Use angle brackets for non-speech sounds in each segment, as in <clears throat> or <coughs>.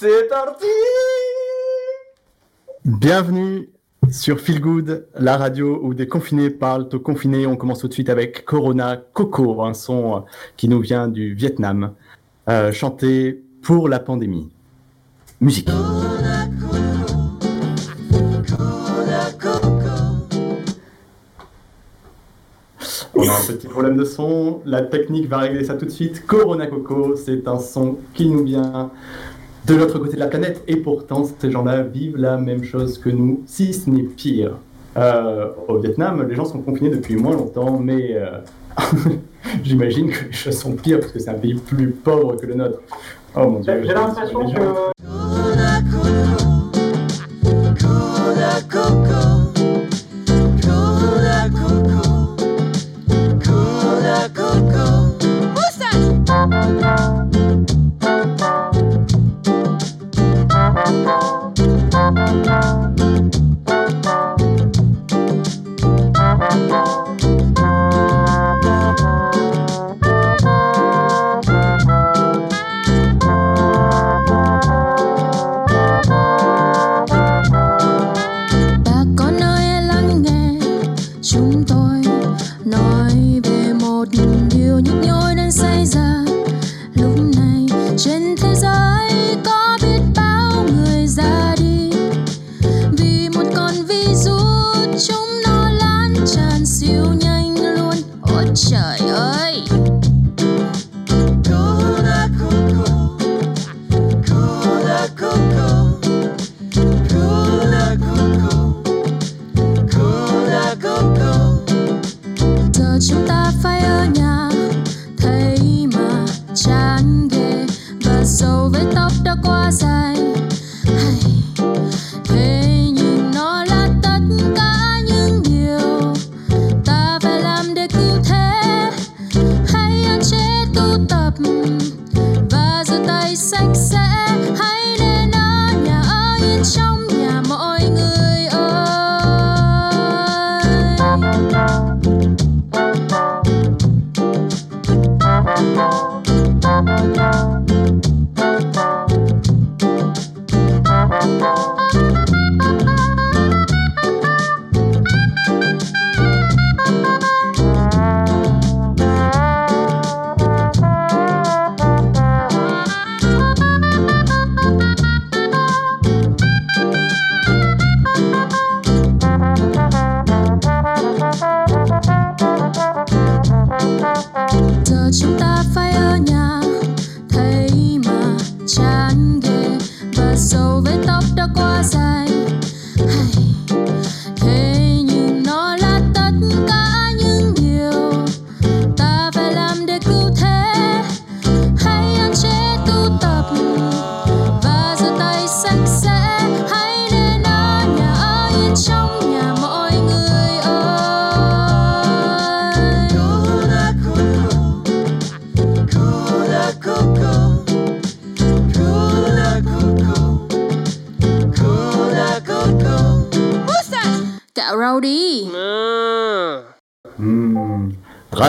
C'est parti Bienvenue sur Feel Good, la radio où des confinés parlent aux confinés. On commence tout de suite avec Corona Coco, un son qui nous vient du Vietnam, euh, chanté pour la pandémie. Musique. On a un petit problème de son, la technique va régler ça tout de suite. Corona Coco, c'est un son qui nous vient de l'autre côté de la planète et pourtant ces gens-là vivent la même chose que nous, si ce n'est pire. Euh, au Vietnam, les gens sont confinés depuis moins longtemps, mais euh, <laughs> j'imagine que les choses sont pires parce que c'est un pays plus pauvre que le nôtre. Oh mon dieu. J'ai l'impression que.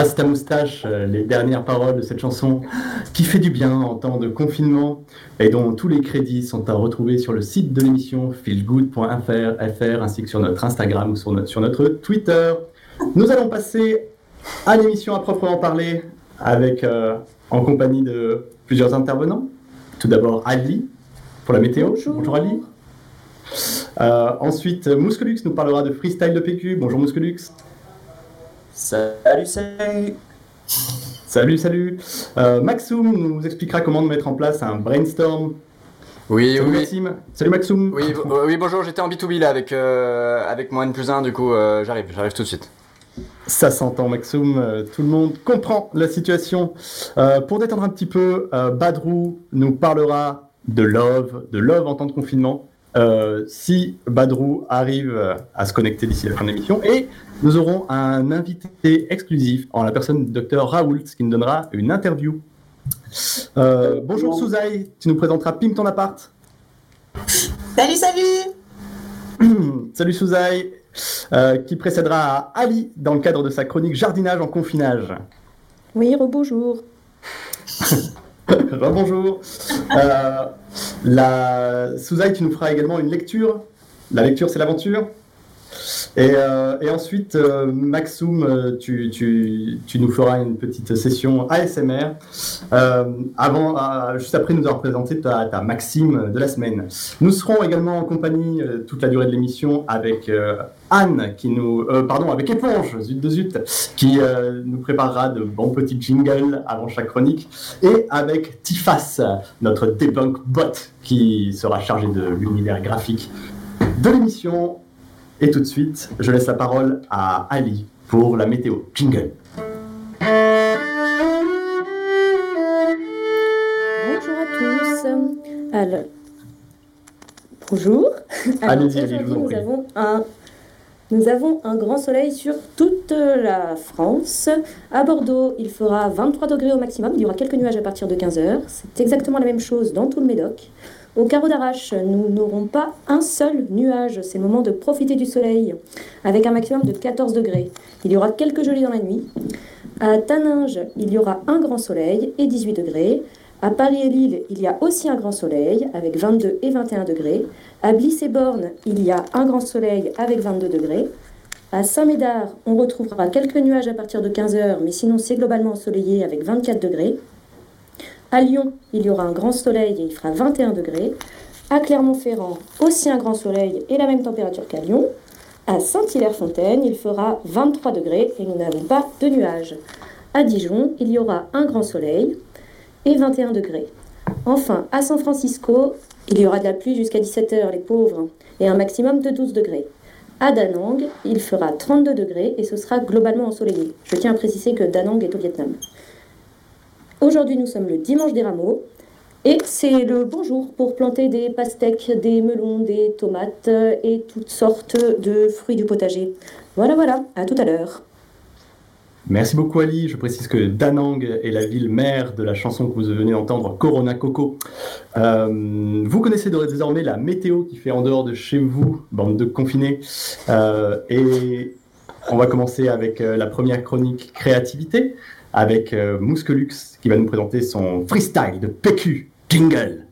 Rase ta moustache, euh, les dernières paroles de cette chanson qui fait du bien en temps de confinement et dont tous les crédits sont à retrouver sur le site de l'émission feelgood.fr FR, ainsi que sur notre Instagram ou sur notre, sur notre Twitter. Nous allons passer à l'émission à proprement parler avec, euh, en compagnie de plusieurs intervenants. Tout d'abord Ali pour la météo. Bonjour, Ali. Euh, ensuite, Mouskelux nous parlera de freestyle de PQ. Bonjour Mouskelux. Salut, salut Salut, salut. Euh, Maxoum nous expliquera comment mettre en place un brainstorm. Oui, Salut oui, oui. Maxime. Salut Maxoum. Oui, bo- oui, bonjour, j'étais en B2B là avec, euh, avec mon N plus 1, du coup euh, j'arrive, j'arrive tout de suite. Ça s'entend Maxoum, euh, tout le monde comprend la situation. Euh, pour détendre un petit peu, euh, Badrou nous parlera de Love, de Love en temps de confinement. Euh, si Badrou arrive à se connecter d'ici la fin de l'émission. Et nous aurons un invité exclusif en la personne du docteur Raoult qui nous donnera une interview. Euh, bonjour Souzaï, tu nous présenteras Pim ton appart. Salut, salut <clears throat> Salut Souzaï, euh, qui précédera à Ali dans le cadre de sa chronique Jardinage en confinage. Oui, rebonjour. <laughs> Bonjour. La... Souzaï, tu nous feras également une lecture. La lecture, c'est l'aventure. Et, euh, et ensuite, euh, Maxoum, euh, tu, nous feras une petite session ASMR. Euh, avant, juste après nous avoir présenté ta, Maxime de la semaine. Nous serons également en compagnie toute la durée de l'émission avec Anne, qui nous, pardon, avec Éponge, zut de zut, qui nous préparera de bons petits jingles avant chaque chronique, et avec Tifas, notre debunk bot, qui sera chargé de l'univers graphique de l'émission. Et tout de suite, je laisse la parole à Ali pour la météo. Jingle. Bonjour à tous. Alors, bonjour. Alors, nous avons un nous avons un grand soleil sur toute la France. À Bordeaux, il fera 23 degrés au maximum. Il y aura quelques nuages à partir de 15h. C'est exactement la même chose dans tout le Médoc. Au carreau d'Arrache, nous n'aurons pas un seul nuage. C'est le moment de profiter du soleil avec un maximum de 14 degrés. Il y aura quelques gelées dans la nuit. À Taninges, il y aura un grand soleil et 18 degrés. À Paris et Lille, il y a aussi un grand soleil avec 22 et 21 degrés. À Bliss et Borne, il y a un grand soleil avec 22 degrés. À Saint-Médard, on retrouvera quelques nuages à partir de 15h, mais sinon c'est globalement ensoleillé avec 24 degrés. À Lyon, il y aura un grand soleil et il fera 21 degrés. À Clermont-Ferrand, aussi un grand soleil et la même température qu'à Lyon. À Saint-Hilaire-Fontaine, il fera 23 degrés et nous n'avons pas de nuages. À Dijon, il y aura un grand soleil et 21 degrés. Enfin, à San Francisco, il y aura de la pluie jusqu'à 17h, les pauvres, et un maximum de 12 degrés. À Da Nang, il fera 32 degrés et ce sera globalement ensoleillé. Je tiens à préciser que Da Nang est au Vietnam. Aujourd'hui, nous sommes le dimanche des rameaux et c'est le bon jour pour planter des pastèques, des melons, des tomates et toutes sortes de fruits du potager. Voilà, voilà, à tout à l'heure. Merci beaucoup Ali. Je précise que Danang est la ville mère de la chanson que vous venez d'entendre, Corona Coco. Euh, vous connaissez désormais la météo qui fait en dehors de chez vous, bande de confinés. Euh, et on va commencer avec euh, la première chronique créativité, avec euh, Mousquelux qui va nous présenter son freestyle de PQ. Jingle.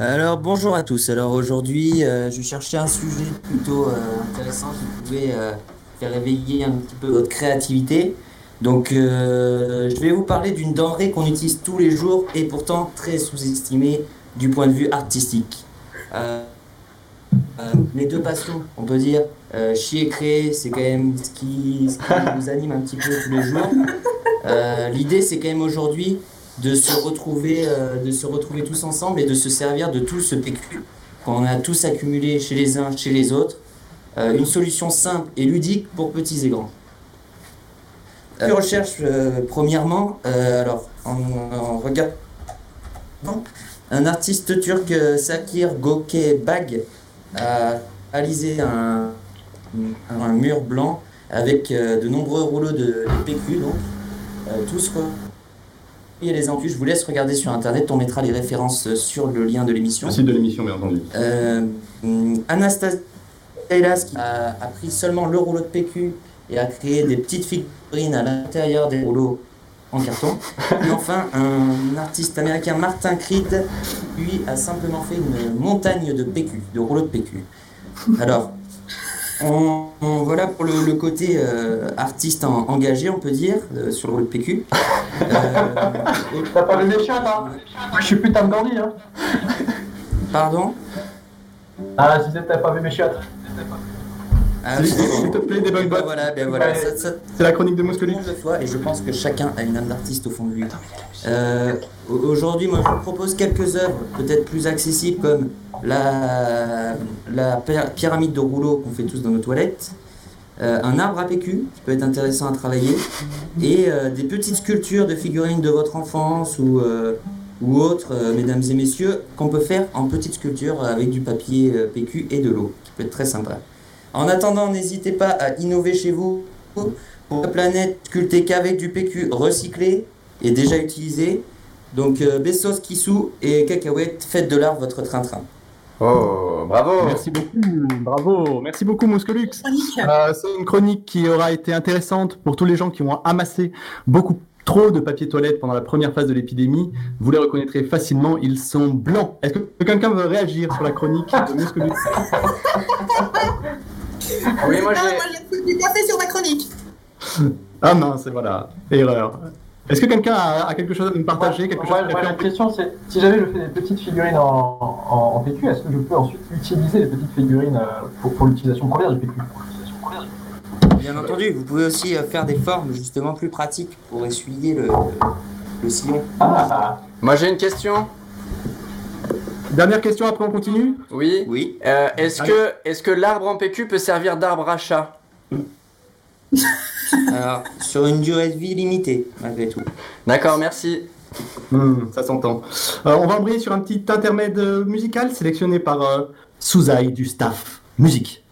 Alors bonjour à tous. Alors aujourd'hui, euh, je cherchais un sujet plutôt euh, intéressant qui pouvait euh, faire éveiller un petit peu votre créativité. Donc je vais vous parler d'une denrée qu'on utilise tous les jours et pourtant très sous-estimée du point de vue artistique. Euh, les deux passions, on peut dire, euh, chier et créer, c'est quand même ce qui, ce qui <laughs> nous anime un petit peu tous les jours. Euh, L'idée, c'est quand même aujourd'hui de se retrouver, de se retrouver tous ensemble et de se servir de tout ce PQ qu'on a tous accumulé chez les uns, chez les autres. Une solution simple et ludique pour petits et grands. Je recherche premièrement, alors on, on regarde un artiste turc Sakir Gökebag a réalisé un, un mur blanc avec euh, de nombreux rouleaux de, de PQ donc euh, tous et les entus. Je vous laisse regarder sur internet, on mettra les références euh, sur le lien de l'émission. Le site de l'émission, bien entendu. Euh, Anastasia qui a, a pris seulement le rouleau de PQ et a créé des petites figurines à l'intérieur des rouleaux en carton. Et enfin, un artiste américain, Martin Creed, lui a simplement fait une montagne de PQ, de rouleaux de PQ. Alors, on, on- voilà pour le, le côté euh, artiste en- engagé, on peut dire, euh, sur le rouleau de PQ. Euh, <laughs> T'as pas vu mes chiottes, hein je suis putain de bandit, hein pardon? Ah, je disais, t'as pas vu mes chiottes Ah, S'il te plaît, des Ben voilà, ben voilà. C'est la chronique de fait, et je pense que chacun a une âme d'artiste au fond de lui. Euh, au- Aujourd'hui, moi, je vous propose quelques œuvres peut-être plus accessibles comme la, la pyra- pyramide de rouleau qu'on fait tous dans nos toilettes, euh, un arbre à PQ qui peut être intéressant à travailler, et euh, des petites sculptures de figurines de votre enfance ou, ou autres, euh, mesdames et messieurs, qu'on peut faire en petites sculptures avec du papier euh, PQ et de l'eau, qui peut être très sympa. En attendant, n'hésitez pas à innover chez vous. Pour la planète, sculptée qu'avec du PQ recyclé et déjà utilisé. Donc euh, Bessos, Kissou et Cacahuète, faites de l'art votre train-train. Oh, bravo. Merci beaucoup, bravo, merci beaucoup Mousquelux. Euh, c'est une chronique qui aura été intéressante pour tous les gens qui ont amassé beaucoup trop de papier toilette pendant la première phase de l'épidémie. Vous les reconnaîtrez facilement, ils sont blancs. Est-ce que quelqu'un veut réagir sur la chronique de Mousquelux Oui, moi Ah, j'ai. moi j'ai fait du café sur ma chronique. <laughs> Ah mince, et voilà, erreur. Est-ce que quelqu'un a, a quelque chose à nous partager, quelque chose Moi, à moi, faire la question c'est si jamais je fais des petites figurines en, en, en PQ, est-ce que je peux ensuite utiliser les petites figurines euh, pour, pour l'utilisation première du PQ? Bien entendu, vous pouvez aussi euh, faire des formes justement plus pratiques pour essuyer le, le sillon. Ah, Moi j'ai une question. Dernière question, après on continue Oui. Oui. Euh, est-ce que, est-ce que l'arbre en PQ peut servir d'arbre à chat <laughs> Alors, sur une durée de vie limitée, malgré tout. D'accord, merci. Hmm, ça s'entend. Euh, on va embrayer sur un petit intermède euh, musical sélectionné par euh, Souzaï du staff. Musique.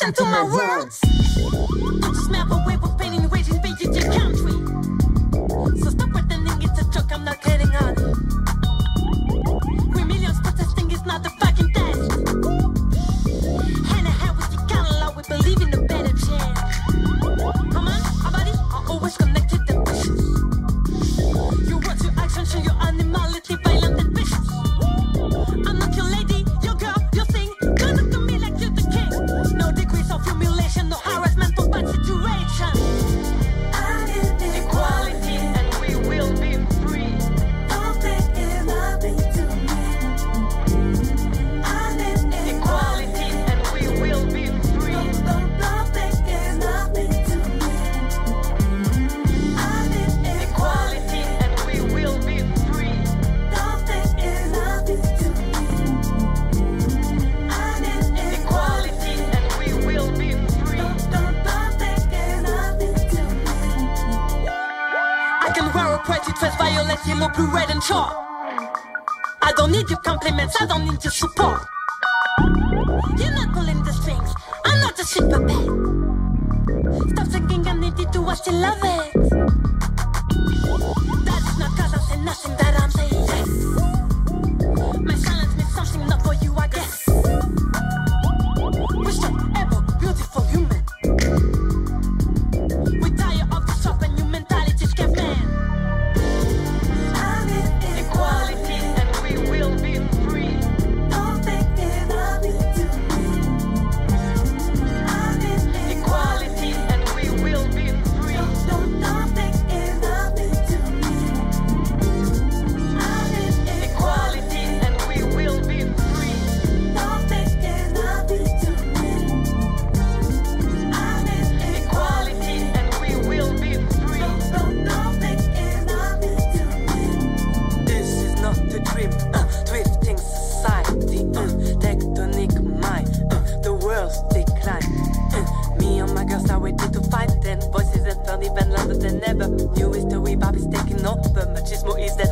Listen to my words. Smell than ever. New history, Bob is taking over. Machismo is that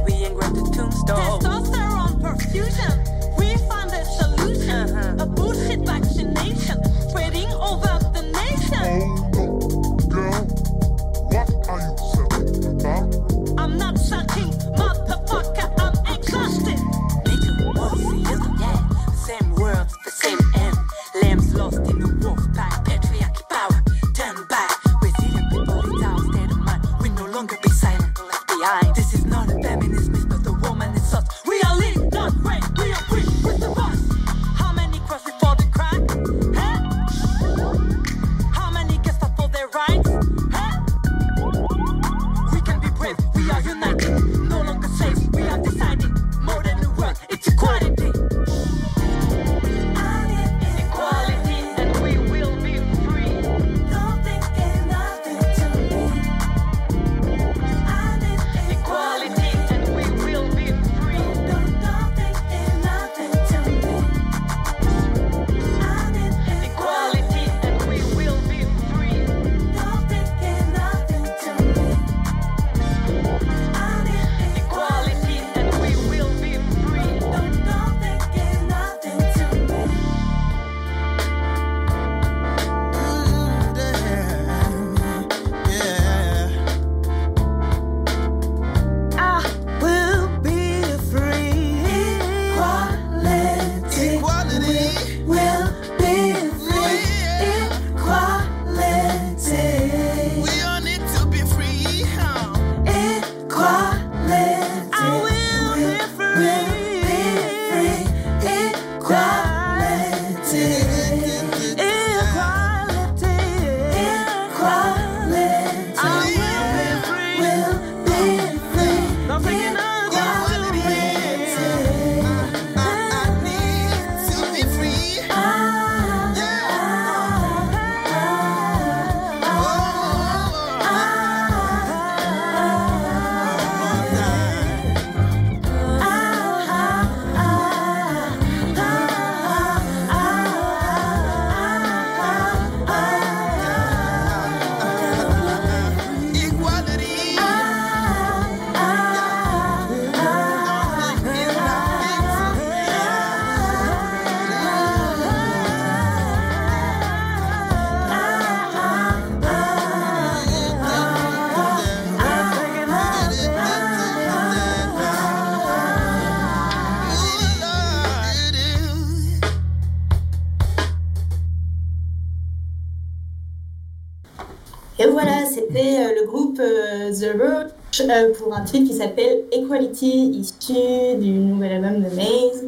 Euh, pour un titre qui s'appelle Equality, issu du nouvel album de Maze.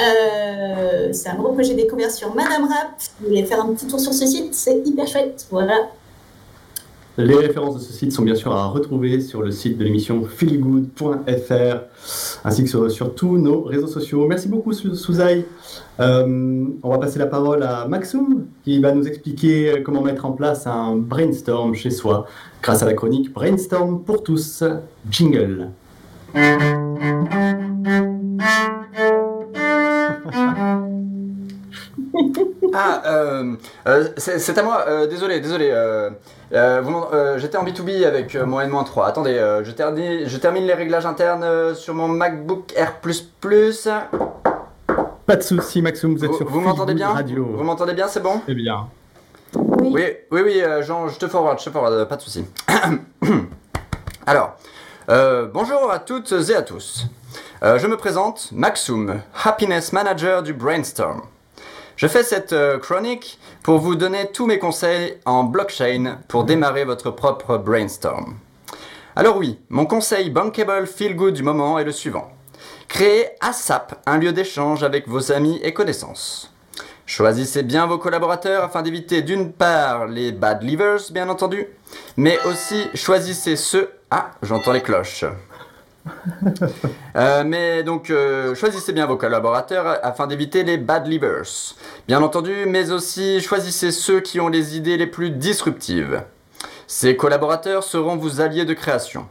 Euh, c'est un que j'ai découvert sur Madame Rap. Si vous voulez faire un petit tour sur ce site, c'est hyper chouette. Voilà. Les références de ce site sont bien sûr à retrouver sur le site de l'émission feelgood.fr ainsi que sur, tous nos réseaux sociaux. Merci beaucoup Sou- Souzaï. Euh, on va passer la parole à Maxoum qui va nous expliquer euh, comment mettre en place un brainstorm chez soi grâce à la chronique Brainstorm pour tous. Jingle. <laughs> Ah, euh, euh, c'est c'est à moi. euh, désolé, désolé. euh, euh, euh, J'étais en B2B avec euh, mon N-3. Attendez, euh, je, termine, je termine les réglages internes euh, sur mon MacBook Air++. Pas de souci Maxoum, vous êtes Vous, sur vous m'entendez bien? Radio. Vous m'entendez bien, c'est bon? Eh bien. Oui. Oui, oui, oui, euh, Jean, je te forward, je te forward, pas de souci. <coughs> Alors, euh, bonjour à toutes et à tous. Euh, je me présente, Maxoum, Happiness Manager du Brainstorm. Je fais cette euh, chronique pour vous donner tous mes conseils en blockchain pour démarrer votre propre brainstorm. Alors oui, mon conseil bankable feel good du moment est le suivant. Créez ASAP un lieu d'échange avec vos amis et connaissances. Choisissez bien vos collaborateurs afin d'éviter d'une part les bad leavers, bien entendu, mais aussi choisissez ceux... Ah, j'entends les cloches. <laughs> Euh, mais donc, euh, choisissez bien vos collaborateurs afin d'éviter les bad leavers. Bien entendu, mais aussi choisissez ceux qui ont les idées les plus disruptives. Ces collaborateurs seront vos alliés de création.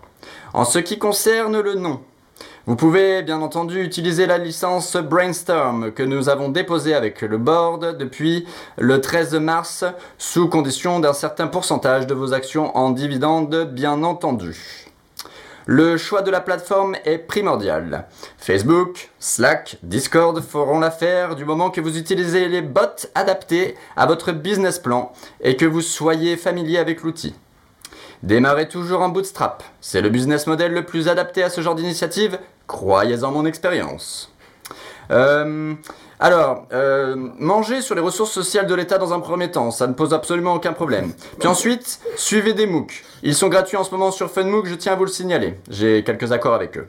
En ce qui concerne le nom, vous pouvez bien entendu utiliser la licence Brainstorm que nous avons déposée avec le board depuis le 13 mars sous condition d'un certain pourcentage de vos actions en dividendes bien entendu. Le choix de la plateforme est primordial. Facebook, Slack, Discord feront l'affaire du moment que vous utilisez les bots adaptés à votre business plan et que vous soyez familier avec l'outil. Démarrez toujours en bootstrap. C'est le business model le plus adapté à ce genre d'initiative. Croyez en mon expérience. Euh, alors, euh, manger sur les ressources sociales de l'État dans un premier temps, ça ne pose absolument aucun problème. Puis ensuite, suivez des MOOC. Ils sont gratuits en ce moment sur FunMOOC, je tiens à vous le signaler. J'ai quelques accords avec eux.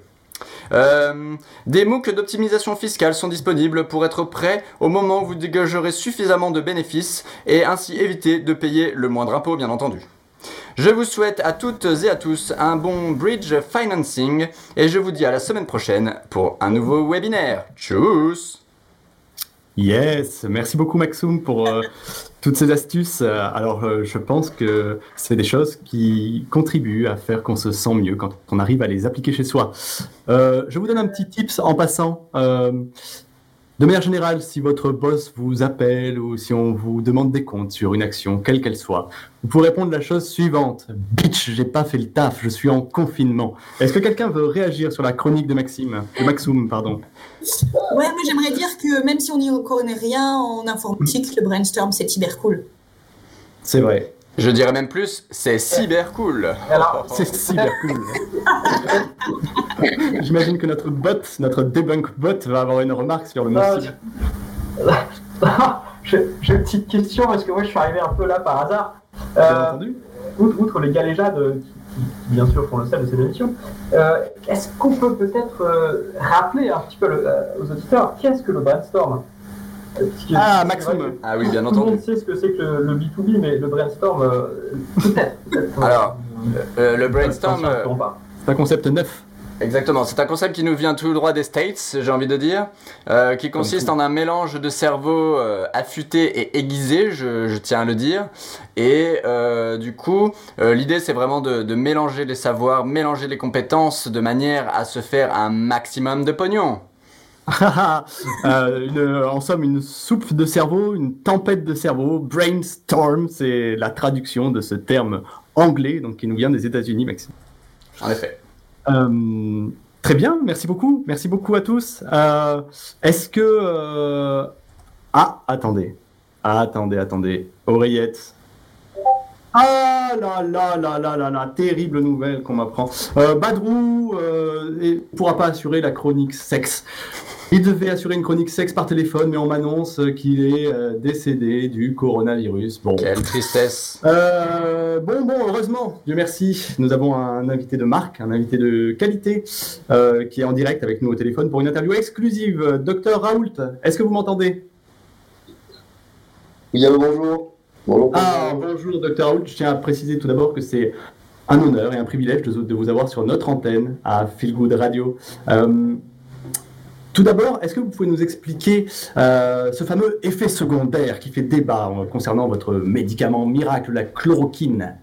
Euh, des MOOC d'optimisation fiscale sont disponibles pour être prêts au moment où vous dégagerez suffisamment de bénéfices et ainsi éviter de payer le moindre impôt, bien entendu. Je vous souhaite à toutes et à tous un bon bridge financing et je vous dis à la semaine prochaine pour un nouveau webinaire. Tchuss Yes, merci beaucoup Maxoum pour euh, toutes ces astuces. Euh, Alors, euh, je pense que c'est des choses qui contribuent à faire qu'on se sent mieux quand on arrive à les appliquer chez soi. Je vous donne un petit tips en passant. De manière générale, si votre boss vous appelle ou si on vous demande des comptes sur une action, quelle qu'elle soit, vous pouvez répondre la chose suivante. Bitch, j'ai pas fait le taf, je suis en confinement. Est-ce que quelqu'un veut réagir sur la chronique de Maxime, de Maxoum, pardon? Ouais, moi j'aimerais dire que même si on n'y connaît rien en informatique, le brainstorm c'est hyper cool. C'est vrai. Je dirais même plus, c'est cyber cool. C'est super cool. <laughs> J'imagine que notre bot, notre debunk bot, va avoir une remarque sur le mot cyber. J'ai une petite question parce que moi je suis arrivé un peu là par hasard. Bien Euh, entendu. outre, outre les galéjades qui, qui, bien sûr font le sel de cette émission, euh, est-ce qu'on peut peut-être euh, rappeler un petit peu le- euh, aux auditeurs qu'est-ce que le brainstorm? Ah, c'est Maxime. Ah oui, bien Tout le monde entendu. sait ce que c'est que le, le B2B, mais le brainstorm, euh, peut-être. Alors, Euh, le brainstorm, euh. C'est un concept neuf. Exactement, c'est un concept qui nous vient tout droit des States, j'ai envie de dire, euh, qui consiste en un mélange de cerveau euh, affûté et aiguisé, je, je tiens à le dire. Et euh, du coup, euh, l'idée c'est vraiment de, de mélanger les savoirs, mélanger les compétences de manière à se faire un maximum de pognon. <laughs> Euh, une- en somme, une soupe de cerveau, une tempête de cerveau. Brainstorm, c'est la traduction de ce terme anglais, donc qui nous vient des États-Unis, Maxime. En effet. Euh, très bien, merci beaucoup. Merci beaucoup à tous. Euh, Est-ce que... Ah, attendez. Ah, attendez, attendez. Oreillette. Ah là là là là là là, terrible nouvelle qu'on m'apprend. Euh, Badrou ne pourra pas assurer la chronique sexe. Il devait assurer une chronique sexe par téléphone, mais on m'annonce qu'il est euh, décédé du coronavirus. Bon. Quelle tristesse. Euh, bon, bon, heureusement, Dieu merci, nous avons un invité de marque, un invité de qualité, euh, qui est en direct avec nous au téléphone pour une interview exclusive. Docteur Raoult, est-ce que vous m'entendez? Oui, allô, bonjour. Bonjour. Ah, bonjour, Docteur Raoult. Je tiens à préciser tout d'abord que c'est un honneur et un privilège de, vous avoir sur notre antenne à Feel Good Radio. Tout d'abord, est-ce que vous pouvez nous expliquer euh, ce fameux effet secondaire qui fait débat euh, concernant votre médicament miracle, la chloroquine?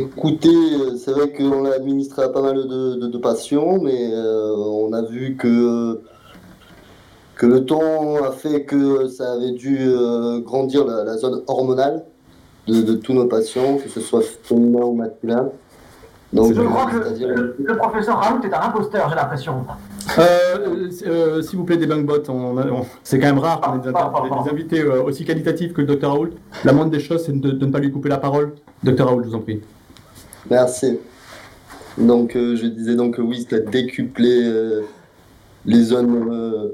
Écoutez, euh, c'est vrai qu'on l'a administré à pas mal de, patients, mais on a vu que, que le temps a fait que ça avait dû grandir la, la zone hormonale de, de tous nos patients, que ce soit féminin ou masculin. Donc, Je crois que c'est-à-dire- le, le professeur Raoult est un imposteur, j'ai l'impression. Euh, euh, S'il vous plaît, des bug-bots, on, on- c'est quand même rare qu'on ait des, inter- des invités euh, aussi qualitatifs que le Dr Raoult. La moindre des choses, c'est de, de ne pas lui couper la parole. Dr Raoult, je vous en prie. Merci. Donc, euh, je disais donc que oui, ça a décuplé euh, les zones euh,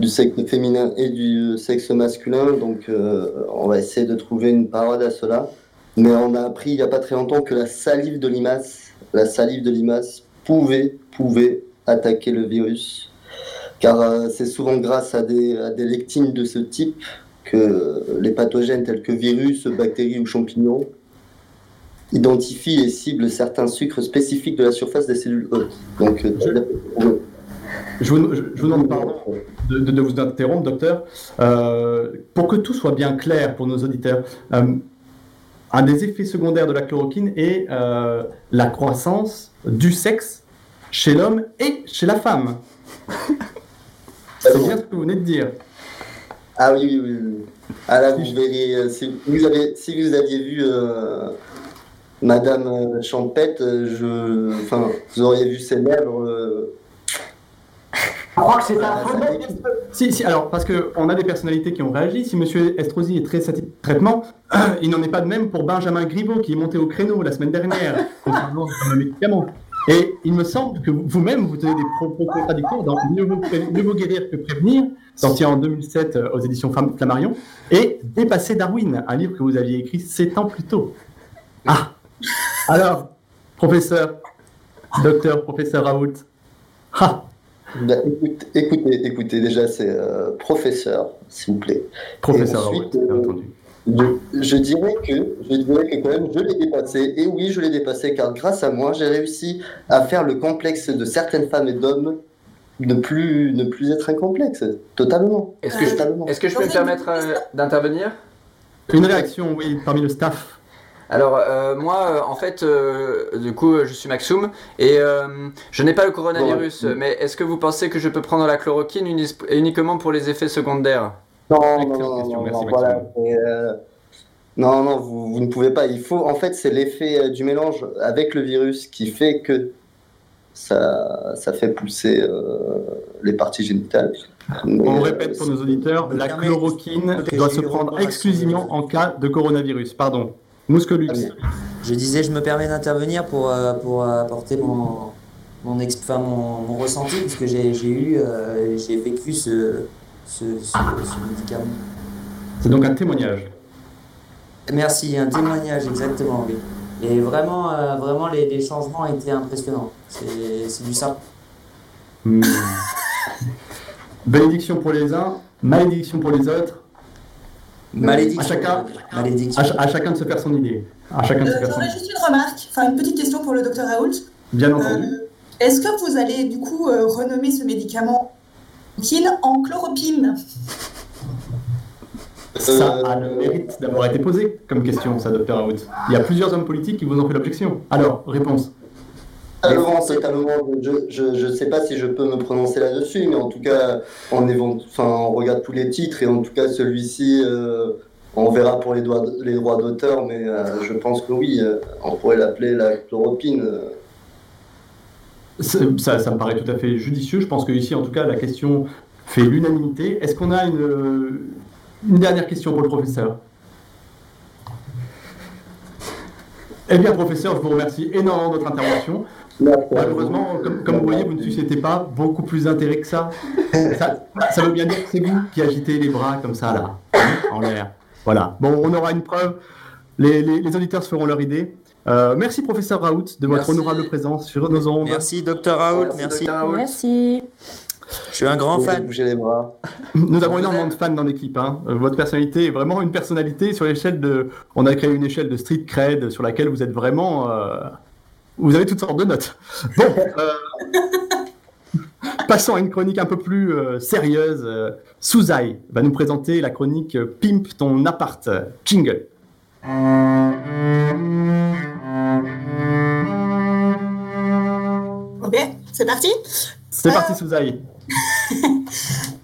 du sexe féminin et du euh, sexe masculin. Donc, euh, on va essayer de trouver une parole à cela. Mais on a appris il n'y a pas très longtemps que la salive de limace, la salive de limace pouvait, pouvait attaquer le virus. Car euh, c'est souvent grâce à des, lectines de ce type que les pathogènes tels que virus, bactéries ou champignons identifie et cible certains sucres spécifiques de la surface des cellules hôtes. Donc, euh, Je vous, demande pardon de, vous interrompre, docteur. Euh, pour que tout soit bien clair pour nos auditeurs, un des effets secondaires de la chloroquine est euh, la croissance du sexe chez l'homme et chez la femme. <laughs> C'est bien ce que vous venez de dire. Ah oui, oui, oui. oui. Ah là, vous verriez, si vous, avez, si vous aviez vu euh, Madame euh, Champette, je, enfin, vous auriez vu ses lèvres. euh, Je crois que c'est un mec. Si, si, alors, parce qu'on a des personnalités qui ont réagi. Si M. Estrosi est très satisfait du traitement, <clears throat> il n'en est pas de même pour Benjamin Griveaux, qui est monté au créneau la semaine dernière <laughs> concernant le médicament. Et il me semble que vous-même, vous tenez des propos contradictoires dans Mieux vaut, pré- Mieux vaut guérir que prévenir, sorti en 2007 euh, aux éditions Flam- Flammarion, et Dépasser Darwin, un livre que vous aviez écrit sept ans plus tôt. Ah Alors, professeur, docteur, professeur Raoult, ah, ben, écoute- écoutez, écoutez, déjà, c'est euh, professeur, s'il vous plaît. professeur ensuite, bien euh, entendu. Je, je dirais que, je dirais que quand même, je l'ai dépassé. Et oui, je l'ai dépassé, car grâce à moi, j'ai réussi à faire le complexe de certaines femmes et d'hommes ne plus, ne plus être un complexe. Totalement. Est-ce que, je, Totalement. est-ce que je peux me permettre euh, d'intervenir? Une réaction, oui, parmi le staff. Alors euh, moi, euh, en fait, euh, du coup, je suis Maxoum et euh, je n'ai pas le coronavirus. Ouais. Mais est-ce que vous pensez que je peux prendre la chloroquine unis- uniquement pour les effets secondaires? Non, non, non, question, non, merci, non, Maxime. voilà, c'est, non, non, vous, vous ne pouvez pas. Il faut, en fait, c'est l'effet euh, du mélange avec le virus qui fait que ça, ça fait pousser euh, les parties génitales. Mais, On répète pour nos auditeurs, la chloroquine doit se prendre exclusivement en cas de coronavirus. Pardon. Oui. Je disais, je me permets d'intervenir pour, euh, pour apporter mon, mon, ex- enfin, mon, mon ressenti, puisque j'ai j'ai eu, euh, j'ai vécu ce, ce, ce- ce médicament. C'est donc un témoignage. Merci, un témoignage, exactement, oui. Et vraiment, euh, vraiment les, les changements étaient impressionnants. C'est du. Hmm. <laughs> Bénédiction pour les uns, malédiction pour les autres. Malédiction. À chacun, Malédiction. à, ch- à chacun de se faire son idée. À chacun de se Euh, faire son idée. juste une remarque, enfin une petite question pour le docteur Raoult. Bien entendu. Euh, Est-ce que vous allez du coup euh, renommer ce médicament kin en chloropine Ça a le mérite d'avoir été posé comme question, ça, docteur Aout. Il y a plusieurs hommes politiques qui vous ont fait l'objection. Alors, réponse. Je ne sais pas si je peux me prononcer là-dessus, mais en tout cas, on, évent- enfin, on regarde tous les titres et en tout cas, celui-ci, euh, on verra pour les, droits les droits d'auteur, mais euh, je pense que oui, euh, on pourrait l'appeler la chloropine. Ça, ça me paraît tout à fait judicieux. Je pense que ici, en tout cas, la question fait l'unanimité. Est-ce qu'on a une, une dernière question pour le professeur? Eh bien, professeur, je vous remercie énormément de votre intervention. Malheureusement, comme, comme vous voyez, vous ne suscitez pas beaucoup plus d'intérêt que ça. ça. ça veut bien dire que c'est vous qui agitez les bras comme ça, là, en l'air. Voilà. Bon, on aura une preuve. Les, les- les auditeurs se feront leur idée. Euh, merci, professeur Raoult, de votre honorable présence sur nos ondes. Merci, docteur Raoult, merci. Merci. Je suis un grand fan. bouger les bras. Nous avons énormément de fans dans l'équipe. hein. Euh, Votre personnalité est vraiment une personnalité sur l'échelle de. On a créé une échelle de street cred sur laquelle vous êtes vraiment. euh, Vous avez toutes sortes de notes. Bon. euh, <laughs> Passons à une chronique un peu plus euh, sérieuse. Euh, Souzai va nous présenter la chronique euh, Pimp ton appart. Jingle. Ok, c'est parti C'est Euh, parti, Souzai. <laughs>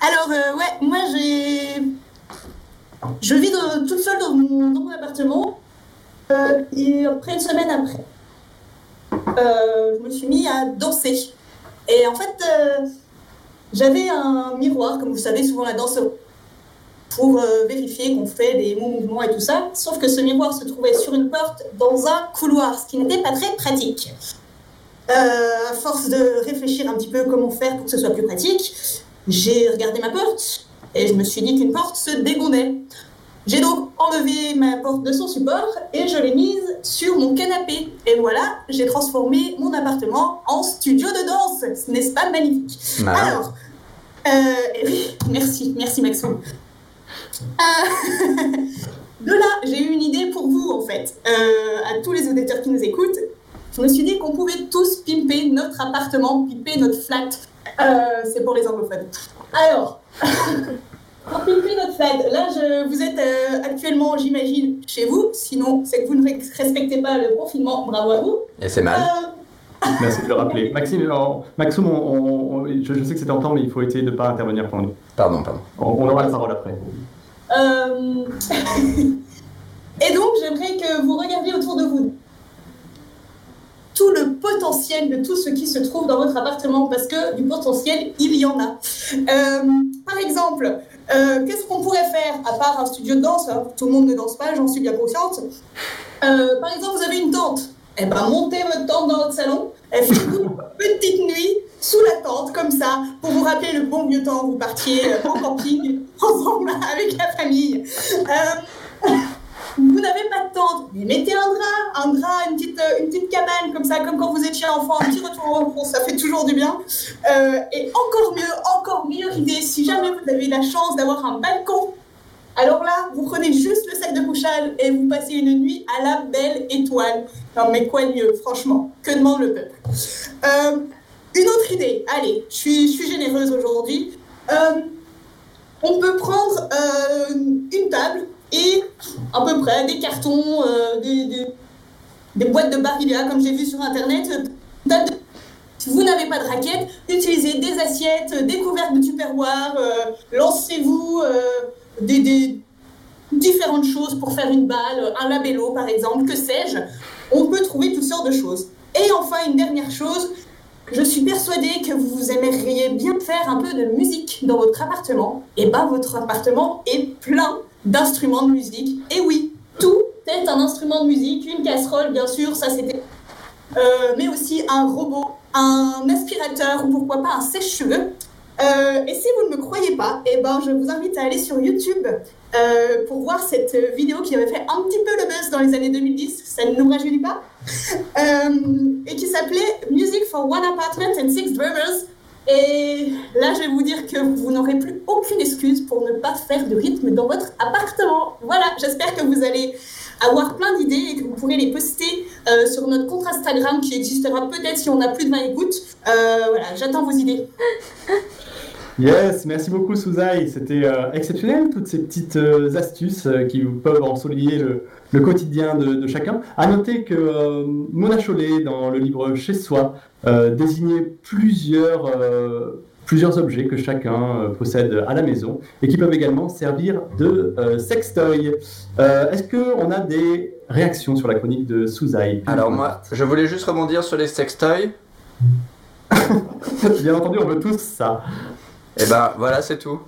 Alors, euh, ouais, moi j'ai. Je vis toute seule dans mon, dans mon appartement. Euh, et après une semaine après, euh, je me suis mis à danser. Et en fait, euh, j'avais un miroir, comme vous savez, souvent la danse pour euh, vérifier qu'on fait des bons mouvements et tout ça. Sauf que ce miroir se trouvait sur une porte dans un couloir, ce qui n'était pas très pratique. Euh, à force de réfléchir un petit peu comment faire pour que ce soit plus pratique, j'ai regardé ma porte et je me suis dit qu'une porte se dégondait. J'ai donc enlevé ma porte de son support et je l'ai mise sur mon canapé. Et voilà, j'ai transformé mon appartement en studio de danse. N'est-ce pas magnifique Malin. Alors, euh, eh oui, merci, merci Maxime. Euh, <laughs> de là, j'ai eu une idée pour vous en fait, euh, à tous les auditeurs qui nous écoutent. Je me suis dit qu'on pouvait tous pimper notre appartement, pimper notre flat. Euh, c'est pour les anglophones. Alors, <laughs> pour pimper notre flat, là, je, vous êtes euh, actuellement, j'imagine, chez vous. Sinon, c'est que vous ne respectez pas le confinement. Bravo à vous. Et c'est mal. Euh, <laughs> Merci de le rappeler. Maxime, on- Maxime, on- on- on- je, je sais que c'est en temps, mais il faut essayer de ne pas intervenir pour nous. Pardon, pardon. On, on aura la parole après. Euh, <laughs> Et donc, j'aimerais que vous regardiez autour de vous tout le potentiel de tout ce qui se trouve dans votre appartement, parce que du potentiel, il y en a. Euh, par exemple, euh, qu'est-ce qu'on pourrait faire, à part un studio de danse hein, Tout le monde ne danse pas, j'en suis bien consciente. Euh, par exemple, vous avez une tente. Eh ben, montez votre tente dans votre salon, et faites-vous une petite nuit sous la tente, comme ça, pour vous rappeler le bon vieux temps où vous partiez euh, en camping, <laughs> ensemble, avec la famille. Vous n'avez pas de tente, mais mettez un drap, un drap, une petite, euh, une petite cabane, comme ça, comme quand vous étiez enfant, un petit retour au repos, ça fait toujours du bien. Euh, et encore mieux, encore meilleure idée, si jamais vous avez la chance d'avoir un balcon, alors là, vous prenez juste le sac de couchage et vous passez une nuit à la belle étoile. Non mais quoi de mieux, franchement, que demande le peuple Euh, Une autre idée, allez, je suis, je suis généreuse aujourd'hui. On peut prendre une table et à peu près des cartons, euh, des, des- des boîtes de Barilla, comme j'ai vu sur internet. Si vous n'avez pas de raquette, utilisez des assiettes, des couvercles de tupperware, euh, lancez-vous euh, des, différentes choses pour faire une balle, un labello par exemple, que sais-je. On peut trouver toutes sortes de choses. Et enfin, une dernière chose, je suis persuadée que vous aimeriez bien faire un peu de musique dans votre appartement. Et ben, votre appartement est plein d'instruments de musique. Et oui, tout est un instrument de musique, une casserole, bien sûr, ça c'était. Euh, mais aussi un robot, un aspirateur ou pourquoi pas un sèche-cheveux. Euh, et si vous ne me croyez pas, eh ben, je vous invite à aller sur YouTube euh, pour voir cette vidéo qui avait fait un petit peu le buzz dans les années 2010, ça ne nous rajeunit pas, <laughs> et qui s'appelait Music for One Apartment and Six Drummers. Et là, je vais vous dire que vous n'aurez plus aucune excuse pour ne pas faire de rythme dans votre appartement. Voilà, j'espère que vous allez avoir plein d'idées et que vous pourrez les poster euh, sur notre compte Instagram qui existera peut-être si on a plus de 20 écoutes. Euh, voilà, j'attends vos idées. <laughs> Yes, merci beaucoup Souzaï. C'était euh, exceptionnel, toutes ces petites euh, astuces euh, qui peuvent ensoleiller le, le quotidien de, de chacun. À noter que euh, Mona Chollet, dans le livre Chez soi, désignait plusieurs, plusieurs objets que chacun possède à la maison et qui peuvent également servir de sextoy. Est-ce qu'on a des réactions sur la chronique de Souzaï Alors moi, je voulais juste rebondir sur les sextoys. <laughs> Bien entendu, on veut tous ça. Et ben voilà, c'est tout.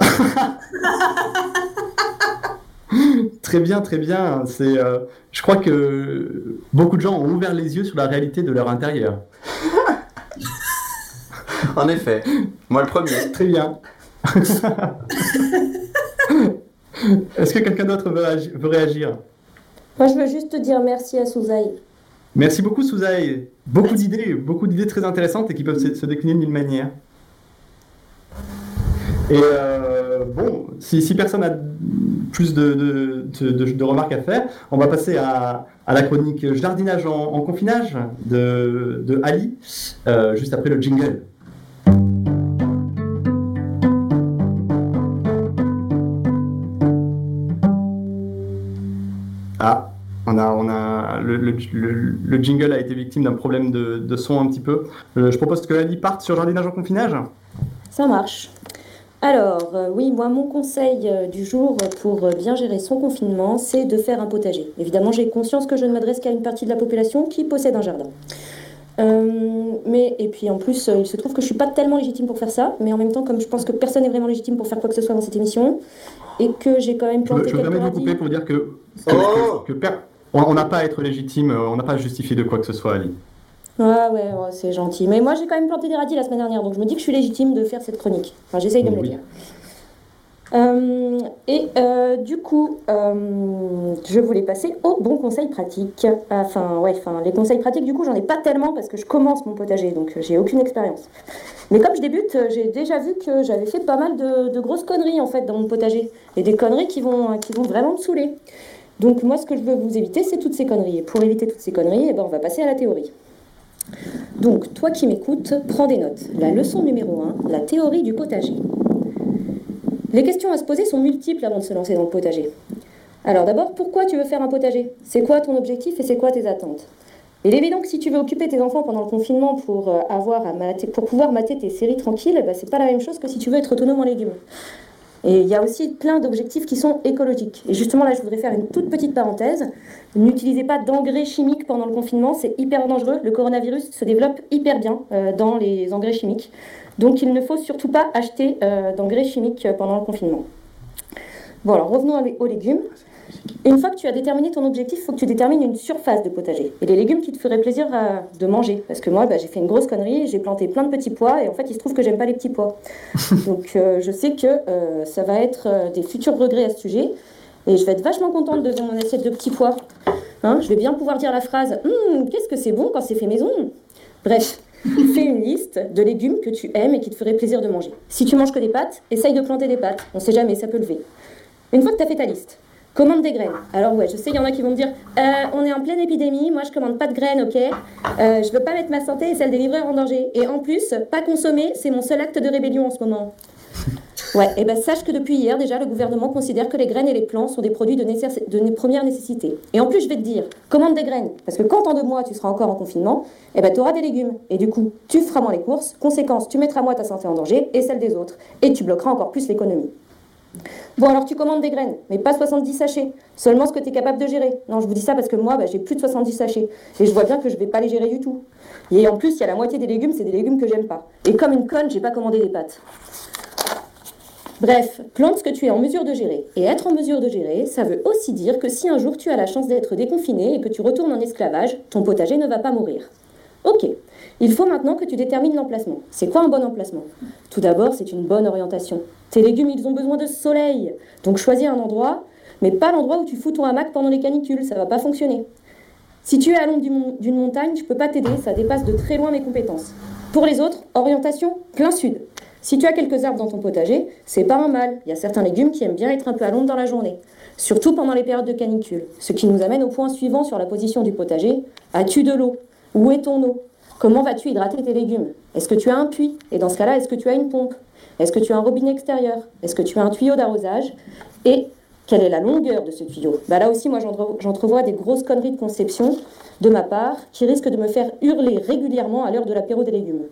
<laughs> Très bien, très bien. C'est, euh, je crois que beaucoup de gens ont ouvert les yeux sur la réalité de leur intérieur. <laughs> En effet, moi le premier. Très bien. <laughs> Est-ce que quelqu'un d'autre veut, agi- veut réagir? Moi, je veux juste te dire merci à Souzaï. Merci beaucoup, Souzaï. Beaucoup d'idées, beaucoup d'idées très intéressantes et qui peuvent se, se décliner de mille manières. Et euh, bon, si, personne n'a plus de, remarques à faire, on va passer à, la chronique jardinage en, confinage de, Ali, euh, juste après le jingle. Ah, on a, on a, le, le- le- le jingle a été victime d'un problème de, de son un petit peu. Euh, je propose que Ali parte sur jardinage en confinage. Ça marche. Alors, euh, oui, moi, mon conseil euh, du jour pour euh, bien gérer son confinement, c'est de faire un potager. Évidemment, j'ai conscience que je ne m'adresse qu'à une partie de la population qui possède un jardin. Euh, mais, et puis en plus, euh, il se trouve que je suis pas tellement légitime pour faire ça, mais en même temps, comme je pense que personne n'est vraiment légitime pour faire quoi que ce soit dans cette émission, et que j'ai quand même planté je me quelques permets de vous couper pour dire que, que, que- que per- on n'a pas à être légitime, on n'a pas à justifier de quoi que ce soit, Ali. Ah ouais, ouais, c'est gentil. Mais moi, j'ai quand même planté des radis la semaine dernière, donc je me dis que je suis légitime de faire cette chronique. Enfin, j'essaye de me le Oui. dire. Euh, et euh, du coup, euh, je voulais passer aux bons conseils pratiques. Enfin, ouais, enfin, les conseils pratiques, du coup, j'en ai pas tellement parce que je commence mon potager, donc j'ai aucune expérience. Mais comme je débute, j'ai déjà vu que j'avais fait pas mal de, de grosses conneries en fait dans mon potager. Et des conneries qui vont, qui vont vraiment me saouler. Donc moi, ce que je veux vous éviter, c'est toutes ces conneries. Et pour éviter toutes ces conneries, eh ben, on va passer à la théorie. Donc, toi qui m'écoutes, prends des notes. La leçon numéro 1, la théorie du potager. Les questions à se poser sont multiples avant de se lancer dans le potager. Alors d'abord, pourquoi tu veux faire un potager? C'est quoi ton objectif et c'est quoi tes attentes? Il est évident que si tu veux occuper tes enfants pendant le confinement pour, euh, avoir à mater- pour pouvoir mater tes séries tranquilles, bah, c'est pas la même chose que si tu veux être autonome en légumes. Et il y a aussi plein d'objectifs qui sont écologiques. Et justement, là, je voudrais faire une toute petite parenthèse. N'utilisez pas d'engrais chimiques pendant le confinement, c'est hyper dangereux. Le coronavirus se développe hyper bien euh, dans les engrais chimiques. Donc, il ne faut surtout pas acheter euh, d'engrais chimiques euh, pendant le confinement. Bon, alors revenons aux légumes. Une fois que tu as déterminé ton objectif, il faut que tu détermines une surface de potager. Et les légumes qui te feraient plaisir euh, de manger. Parce que moi, bah, j'ai fait une grosse connerie, j'ai planté plein de petits pois, et en fait, il se trouve que j'aime pas les petits pois. <laughs> Donc, euh, je sais que euh, ça va être euh, des futurs regrets à ce sujet. Et je vais être vachement contente devant mon assiette de petits pois. Hein, je vais bien pouvoir dire la phrase Hum, Qu'est-ce que c'est bon quand c'est fait maison? Bref, <laughs> fais une liste de légumes que tu aimes et qui te feraient plaisir de manger. Si tu manges que des pâtes, essaye de planter des pâtes. On sait jamais, ça peut lever. Une fois que tu as fait ta liste, commande des graines. Alors ouais, je sais, il y en a qui vont me dire Euh, on est en pleine épidémie, moi je commande pas de graines, ok Euh, Je veux pas mettre ma santé et celle des livreurs en danger. Et en plus, pas consommer, c'est mon seul acte de rébellion en ce moment. <laughs> Ouais, et ben sache que depuis hier déjà, le gouvernement considère que les graines et les plants sont des produits de, première nécessité. Et en plus, je vais te dire, commande des graines, parce que quand en deux mois tu seras encore en confinement, eh ben tu auras des légumes. Et du coup, tu feras moins les courses, conséquence, tu mettras moins ta santé en danger et celle des autres. Et tu bloqueras encore plus l'économie. Bon, alors tu commandes des graines, mais pas 70 sachets. Seulement ce que tu es capable de gérer. Non, je vous dis ça parce que moi, bah, j'ai plus de 70 sachets. Et je vois bien que je vais pas les gérer du tout. Et en plus, il y a la moitié des légumes, c'est des légumes que j'aime pas. Et comme une conne, j'ai pas commandé des pâtes. Bref, plante ce que tu es en mesure de gérer. Et être en mesure de gérer, ça veut aussi dire que si un jour tu as la chance d'être déconfiné et que tu retournes en esclavage, ton potager ne va pas mourir. Ok. Il faut maintenant que tu détermines l'emplacement. C'est quoi un bon emplacement? Tout d'abord, c'est une bonne orientation. Tes légumes, ils ont besoin de soleil. Donc choisis un endroit, mais pas l'endroit où tu fous ton hamac pendant les canicules, ça va pas fonctionner. Si tu es à l'ombre d'une montagne, je peux pas t'aider, ça dépasse de très loin mes compétences. Pour les autres, orientation plein sud. Si tu as quelques arbres dans ton potager, c'est pas un mal. Il y a certains légumes qui aiment bien être un peu à l'ombre dans la journée. Surtout pendant les périodes de canicule. Ce qui nous amène au point suivant sur la position du potager. As-tu de l'eau? Où est ton eau? Comment vas-tu hydrater tes légumes? Est-ce que tu as un puits? Et dans ce cas-là, est-ce que tu as une pompe? Est-ce que tu as un robinet extérieur? Est-ce que tu as un tuyau d'arrosage? Et quelle est la longueur de ce tuyau? Bah Là aussi, moi, j'entre- j'entrevois des grosses conneries de conception de ma part qui risquent de me faire hurler régulièrement à l'heure de l'apéro des légumes.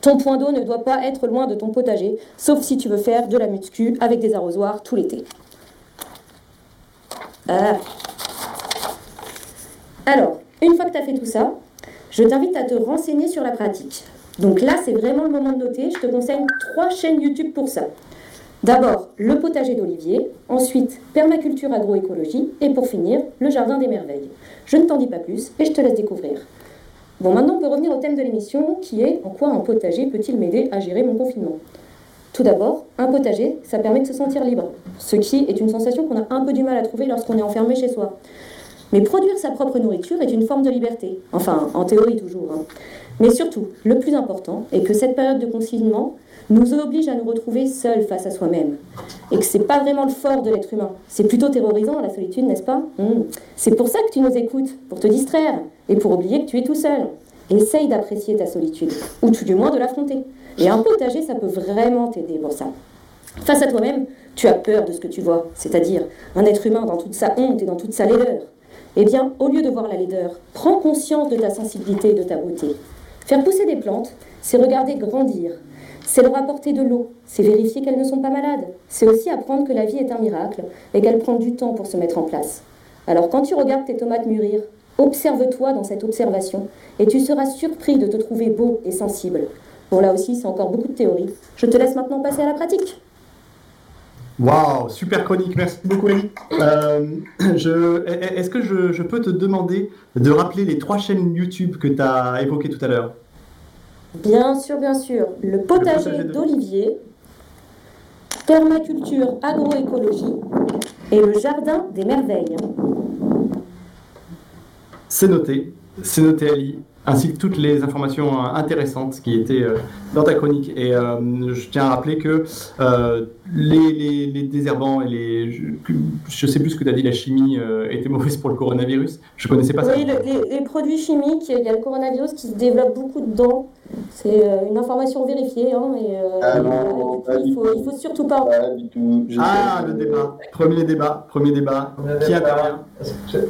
Ton point d'eau ne doit pas être loin de ton potager, sauf si tu veux faire de la muscu avec des arrosoirs tout l'été. Alors, une fois que tu as fait tout ça, je t'invite à te renseigner sur la pratique. Donc là, c'est vraiment le moment de noter. Je te conseille trois chaînes YouTube pour ça. D'abord, le potager d'Olivier, ensuite permaculture agroécologie et pour finir, le jardin des merveilles. Je ne t'en dis pas plus et je te laisse découvrir. Bon, maintenant on peut revenir au thème de l'émission qui est en quoi un potager peut-il m'aider à gérer mon confinement? Tout d'abord, un potager, ça permet de se sentir libre, ce qui est une sensation qu'on a un peu du mal à trouver lorsqu'on est enfermé chez soi. Mais produire sa propre nourriture est une forme de liberté, enfin en théorie toujours. hein. Mais surtout, le plus important est que cette période de confinement nous oblige à nous retrouver seuls face à soi-même. Et que c'est pas vraiment le fort de l'être humain. C'est plutôt terrorisant la solitude, n'est-ce pas? Hmm. C'est pour ça que tu nous écoutes, pour te distraire et pour oublier que tu es tout seul. Essaye d'apprécier ta solitude, ou tout du moins de l'affronter. Et un potager, ça peut vraiment t'aider pour ça. Face à toi-même, tu as peur de ce que tu vois, c'est-à-dire un être humain dans toute sa honte et dans toute sa laideur. Eh bien, au lieu de voir la laideur, prends conscience de ta sensibilité et de ta beauté. Faire pousser des plantes, c'est regarder grandir, c'est leur apporter de l'eau, c'est vérifier qu'elles ne sont pas malades, c'est aussi apprendre que la vie est un miracle et qu'elle prend du temps pour se mettre en place. Alors quand tu regardes tes tomates mûrir, observe-toi dans cette observation et tu seras surpris de te trouver beau et sensible. Bon là aussi, c'est encore beaucoup de théorie. Je te laisse maintenant passer à la pratique. Waouh, super chronique, merci beaucoup Ellie. Euh, Est-ce que je, je peux te demander de rappeler les trois chaînes YouTube que tu as évoquées tout à l'heure? Bien sûr, bien sûr. Le potager potager d'Olivier, permaculture agroécologie et le jardin des merveilles. C'est noté, c'est noté Ali, ainsi que toutes les informations euh, intéressantes qui étaient euh, dans ta chronique. Et euh, je tiens à rappeler que euh, les, les- les désherbants et les... Je, je sais plus ce que tu as dit, la chimie euh, était mauvaise pour le coronavirus. Je connaissais pas ça. Oui, le- les, les produits chimiques, il y a le coronavirus qui se développe beaucoup dedans. C'est euh, une information vérifiée. Hein, et, euh, Ah non, il faut, il faut surtout pas. Pas du tout. Je Ah, le débat. Premier débat, premier débat. Qui intervient?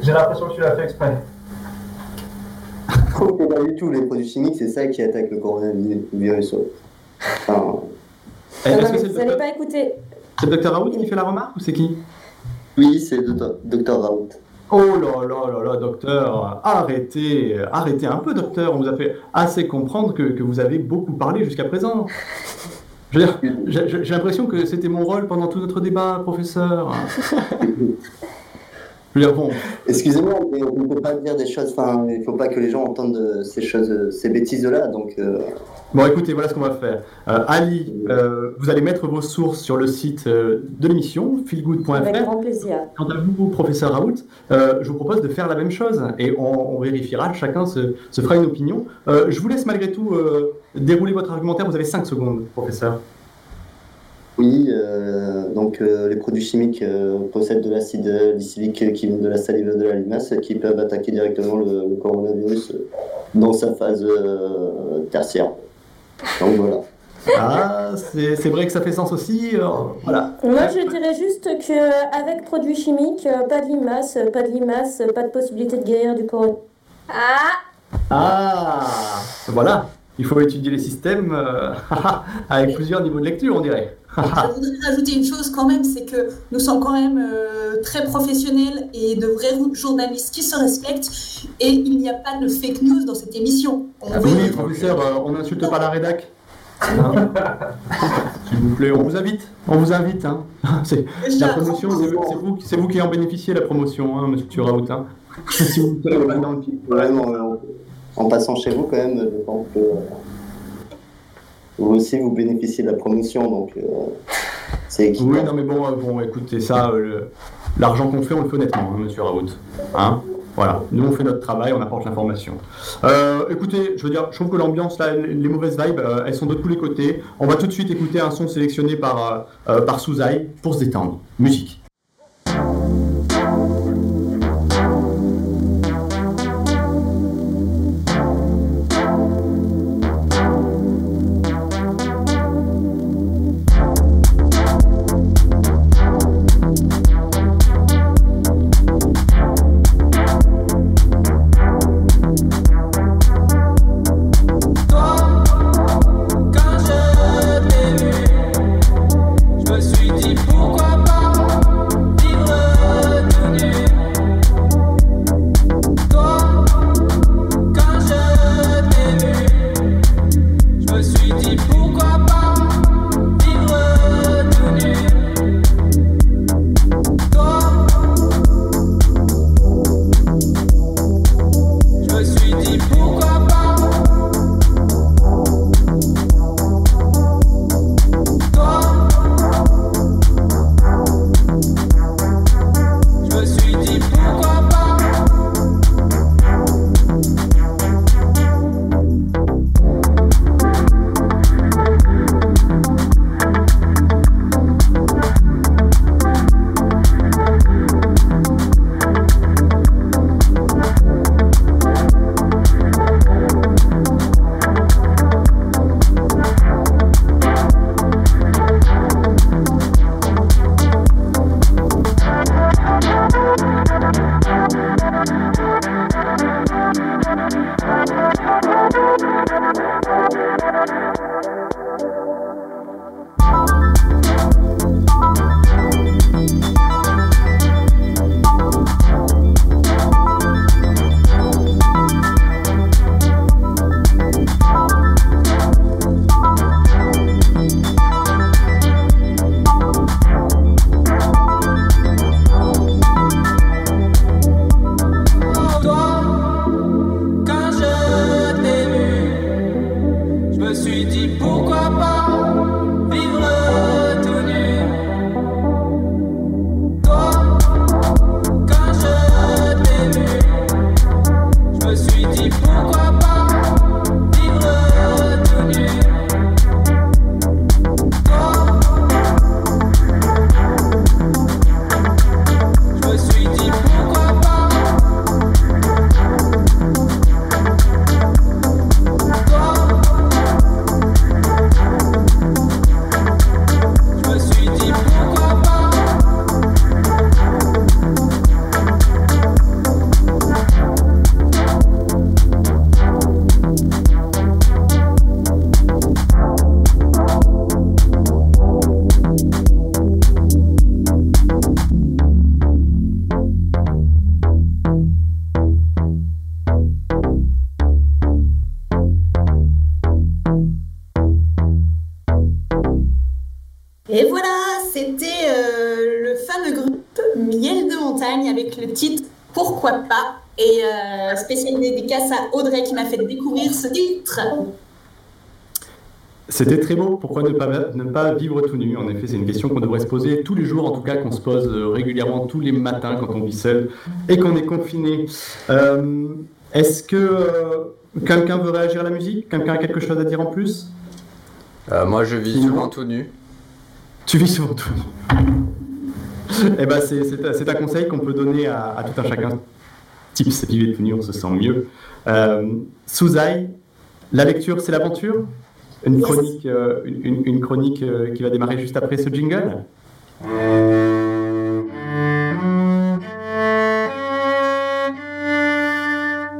J'ai l'impression que tu l'as fait exprès. <laughs> C'est pas du tout les produits chimiques, c'est ça qui attaque le coronavirus. Enfin, Eh, Ah non, vous docteur- pas écouter. c'est le docteur Raoult qui fait la remarque ou c'est qui? Oui, c'est le docteur- Raoult. Oh là là là là, docteur, arrêtez, arrêtez un peu, docteur. On vous a fait assez comprendre que, que vous avez beaucoup parlé jusqu'à présent. J'ai l'impression que c'était mon rôle pendant tout notre débat, professeur. <laughs> Bon, Excusez-moi, mais on ne peut pas dire des choses. Enfin, il ne faut pas que les gens entendent ces choses, ces bêtises-là. Donc, euh, bon, écoutez, voilà ce qu'on va faire. Euh, Ali, euh, vous allez mettre vos sources sur le site de l'émission, Avec feelgood.fr. grand plaisir. Quant à vous, professeur Raoult, euh, je vous propose de faire la même chose et on, on vérifiera, chacun se, se fera une opinion. Euh, je vous laisse malgré tout euh, dérouler votre argumentaire, vous avez 5 secondes, professeur. Oui, euh, donc euh, les produits chimiques euh, possèdent de l'acide licylique qui vient de la salive de la limace qui peuvent attaquer directement le, le coronavirus dans sa phase euh, tertiaire. Donc voilà. Ah, c'est c'est vrai que ça fait sens aussi. euh, voilà. Moi, je dirais juste qu'avec produits chimiques, pas de limaces, euh, pas de limaces, euh, pas de possibilité de guérir du corona. Ah Ah, voilà. Il faut étudier les systèmes euh, <laughs> avec plusieurs niveaux de lecture, on dirait. Je voudrais rajouter une chose quand même, c'est que nous sommes quand même euh, très professionnels et de vrais journalistes qui se respectent et il n'y a pas de fake news dans cette émission. On Ah, oui, professeur, euh, on n'insulte pas la rédac. Hein S'il vous plaît, on vous invite. On vous invite. Hein. <laughs> C'est- La promotion, c'est vous, c'est vous qui en bénéficiez, la promotion, hein, monsieur Raoult. Hein. <laughs> Si vous. Vraiment, euh, en passant chez vous quand même, je pense que euh, vous aussi vous bénéficiez de la promotion, donc euh, <laughs> c'est équitable. Oui, non, mais bon, euh, bon écoutez, ça, euh, l'argent qu'on fait, on le fait honnêtement, hein, monsieur Raoult. Hein voilà, nous on fait notre travail, on apporte l'information. Euh, écoutez, je veux dire, je trouve que l'ambiance, là, les mauvaises vibes, euh, elles sont de tous les côtés. On va tout de suite écouter un son sélectionné par, euh, par Souzaï pour se détendre. Musique. Avec le titre Pourquoi pas? Et euh, spéciale dédicace à Audrey qui m'a fait découvrir ce titre. C'était très beau. Pourquoi ne pas, ne pas vivre tout nu? En effet, c'est une question qu'on devrait se poser tous les jours, en tout cas qu'on se pose euh, régulièrement tous les matins quand on vit seul et qu'on est confiné. Euh, Est-ce que euh, quelqu'un veut réagir à la musique? Quelqu'un a quelque chose à dire en plus? Euh, moi, je vis souvent tout nu. Tu vis souvent tout nu. Eh ben, c'est- un conseil qu'on peut donner à, à tout un chacun. Tips, vivez tout nu, on se sent mieux. Euh, Souzaï, la lecture, c'est l'aventure? Une Yes. chronique, euh, une, une- une chronique euh, qui va démarrer juste après ce jingle?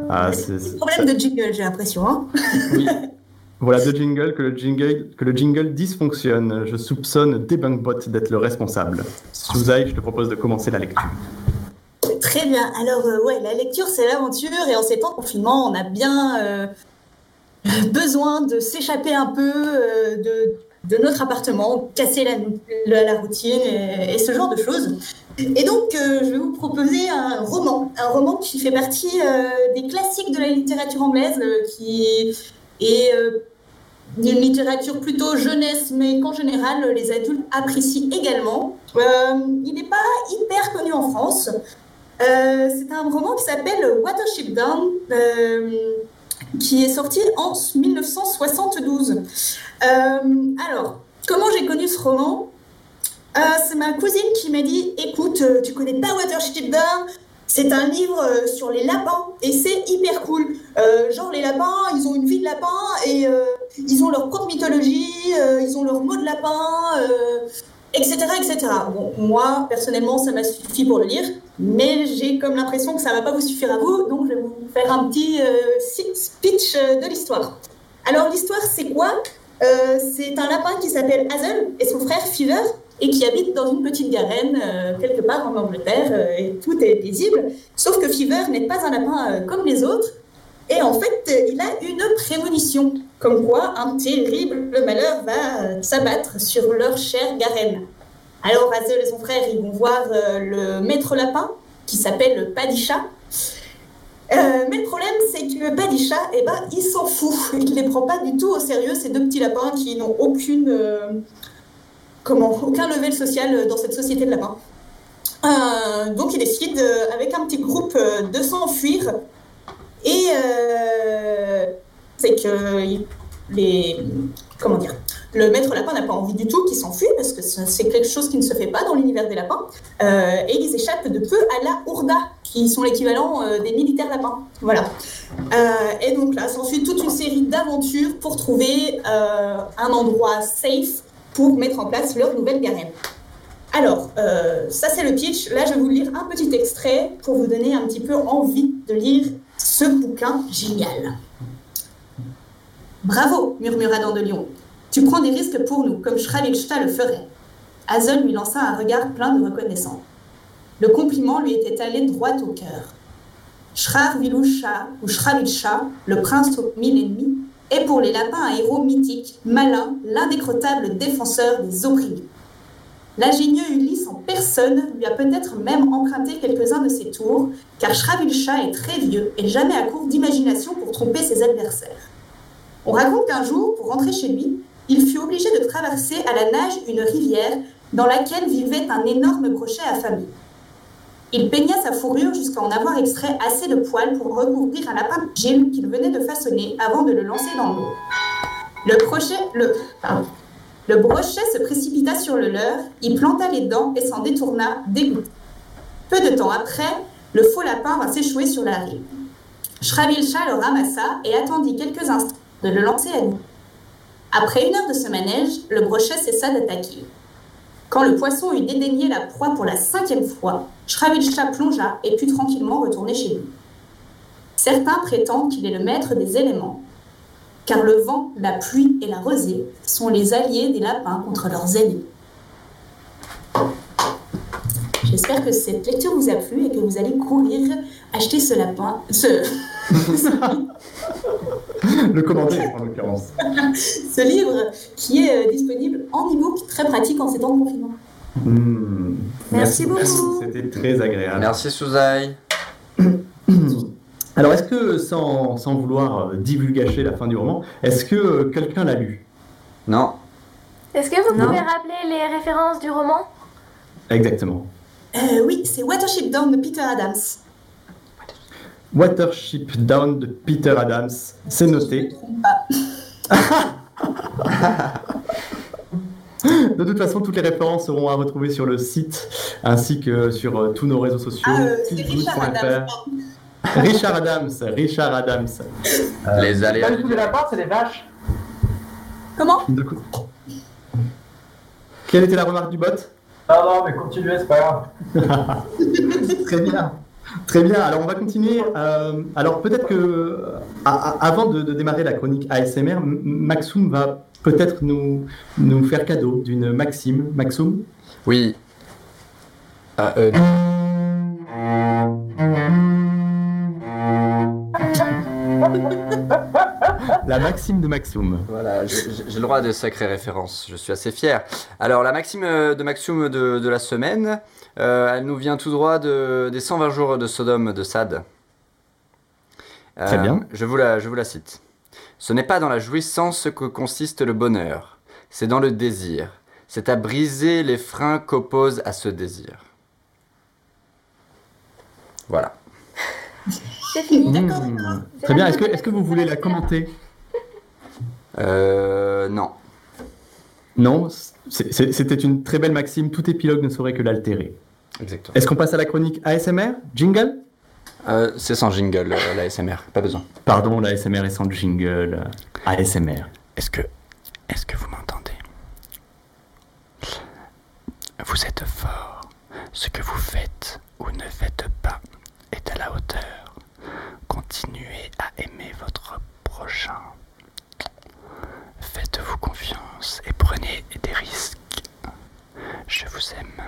Ah, c'est- Problème de jingle, j'ai l'impression. Hein oui. <laughs> Voilà deux jingles, que le jingle, que le jingle dysfonctionne. Je soupçonne Debunkbot d'être le responsable. Souzaï, je te propose de commencer la lecture. Très bien. Alors, euh, ouais, la lecture, c'est l'aventure. Et en ces temps de confinement, on a bien euh, besoin de s'échapper un peu, euh, de notre appartement, casser la, la- routine et, et ce genre de choses. Et donc, euh, je vais vous proposer un roman, un roman qui fait partie des classiques de la littérature anglaise, qui est euh, d'une littérature plutôt jeunesse, mais qu'en général, les adultes apprécient également. Euh, il n'est pas hyper connu en France. Euh, c'est un roman qui s'appelle Watership Down, qui est sorti en 1972. Euh, alors, comment j'ai connu ce roman? C'est ma cousine qui m'a dit Écoute, tu connais pas Watership Down? C'est un livre euh, sur les lapins et c'est hyper cool. Euh, genre, les lapins, ils ont une vie de lapin et euh, ils ont leur propre mythologie, ils ont leur mot de lapin. etc., etc. Bon, moi, personnellement, ça m'a suffi pour le lire, mais j'ai comme l'impression que ça va pas vous suffire à vous, donc je vais vous faire un petit speech de l'histoire. Alors, l'histoire, c'est quoi? C'est un lapin qui s'appelle Hazel et son frère Fever, et qui habite dans une petite garenne euh, quelque part en Angleterre, euh, et tout est paisible, sauf que Fever n'est pas un lapin euh, comme les autres, et en fait, il a une prémonition, comme quoi un terrible malheur va s'abattre sur leur chère garenne. Alors Hazel et son frère, ils vont voir le maître lapin, qui s'appelle Padisha. Mais le problème, c'est que Padisha, eh ben, il s'en fout. Il ne les prend pas du tout au sérieux, ces deux petits lapins qui n'ont aucune, comment, aucun level social dans cette société de lapins. Euh, donc il décide, euh, avec un petit groupe, euh, de s'enfuir et euh, c'est que les. Comment dire Le maître lapin n'a pas envie du tout qu'il s'enfuit parce que c'est quelque chose qui ne se fait pas dans l'univers des lapins. Euh, et ils échappent de peu à la Ourda, qui sont l'équivalent euh, des militaires lapins. Voilà. Euh, et donc là, s'ensuit toute une série d'aventures pour trouver euh, un endroit safe pour mettre en place leur nouvelle garenne. Alors, euh, ça c'est le pitch. Là, je vais vous lire un petit extrait pour vous donner un petit peu envie de lire ce bouquin génial. Bravo, murmura Dan de Lion. Tu prends des risques pour nous, comme Schravilsta le ferait. Hazel lui lança un regard plein de reconnaissance. Le compliment lui était allé droit au cœur. Shravvilusha ou Shravilsha, le prince aux mille ennemis, est pour les lapins un héros mythique, malin, l'indécrottable défenseur des opprimés. L'ingénieux Ulysse en personne lui a peut-être même emprunté quelques-uns de ses tours, car Shravilsha est très vieux et jamais à court d'imagination pour tromper ses adversaires. On raconte qu'un jour, pour rentrer chez lui, il fut obligé de traverser à la nage une rivière dans laquelle vivait un énorme crochet affamé. Il peigna sa fourrure jusqu'à en avoir extrait assez de poils pour recouvrir un lapin de qu'il venait de façonner avant de le lancer dans l'eau. Le brochet se précipita sur le leur, y planta les dents et s'en détourna dégoûté. Peu de temps après, le faux lapin vint s'échouer sur la rive. Shravilsha le ramassa et attendit quelques instants de le lancer à nous. Après une heure de ce manège, le brochet cessa d'attaquer. Quand le poisson eut dédaigné la proie pour la cinquième fois, Shravilsha plongea et put tranquillement retourner chez lui. Certains prétendent qu'il est le maître des éléments, car le vent, la pluie et la rosée sont les alliés des lapins contre leurs ennemis. J'espère que cette lecture vous a plu et que vous allez courir acheter ce lapin, ce, <laughs> Le commander, en l'occurrence. <laughs> ce livre qui est euh, disponible en e-book, très pratique en ces temps de confinement. Hmm. Merci beaucoup. C'était très agréable. Merci Souzaï. <coughs> Alors, est-ce que, sans, sans vouloir euh, divulgacher la fin du roman, est-ce que euh, quelqu'un l'a lu? Non. Est-ce que vous Non. pouvez rappeler les références du roman? Exactement. Euh, oui, c'est Watership Down de Peter Adams. Watership Down de Peter Adams, c'est noté. <laughs> <gasps> De toute façon, toutes les références seront à retrouver sur le site ainsi que sur euh, tous nos réseaux sociaux. Ah, euh. Richard Adams. Richard Adams, Richard Adams. Euh, Les aléas pas du tout des lapins, c'est des vaches. Comment? De coup- Quelle était la remarque du bot? Non, non, mais continuez, c'est pas grave. <laughs> Très bien. Très bien, alors on va continuer. Euh, alors peut-être que, avant de, de démarrer la chronique ASMR, Maxoum va peut-être nous, nous faire cadeau d'une Maxime. Maxoum Oui. Ah, euh, <laughs> la maxime de Maxoum. Voilà, j'ai le droit de sacrées références, je suis assez fier. Alors, la maxime euh, de Maxoum de, de la semaine, euh, elle nous vient tout droit de, des 120 jours de Sodome de Sade. Euh, Très bien. Je vous, la, je vous la cite. Ce n'est pas dans la jouissance que consiste le bonheur, c'est dans le désir. C'est à briser les freins qu'oppose à ce désir. Voilà. <laughs> C'est fini. Mmh. Très bien. Est-ce que, que vous voulez la commenter? Euh, non. Non, c'était une très belle maxime. Tout épilogue ne saurait que l'altérer. Exactement. Est-ce qu'on passe à la chronique ASMR Jingle? Euh, c'est sans jingle, euh, la SMR, pas besoin. Pardon, la ASMR est sans jingle. ASMR. Est-ce que, est-ce que vous m'entendez? Vous êtes fort. Ce que vous faites ou ne faites pas est à la hauteur. Continuez à aimer votre prochain. Faites-vous confiance et prenez des risques. Je vous aime.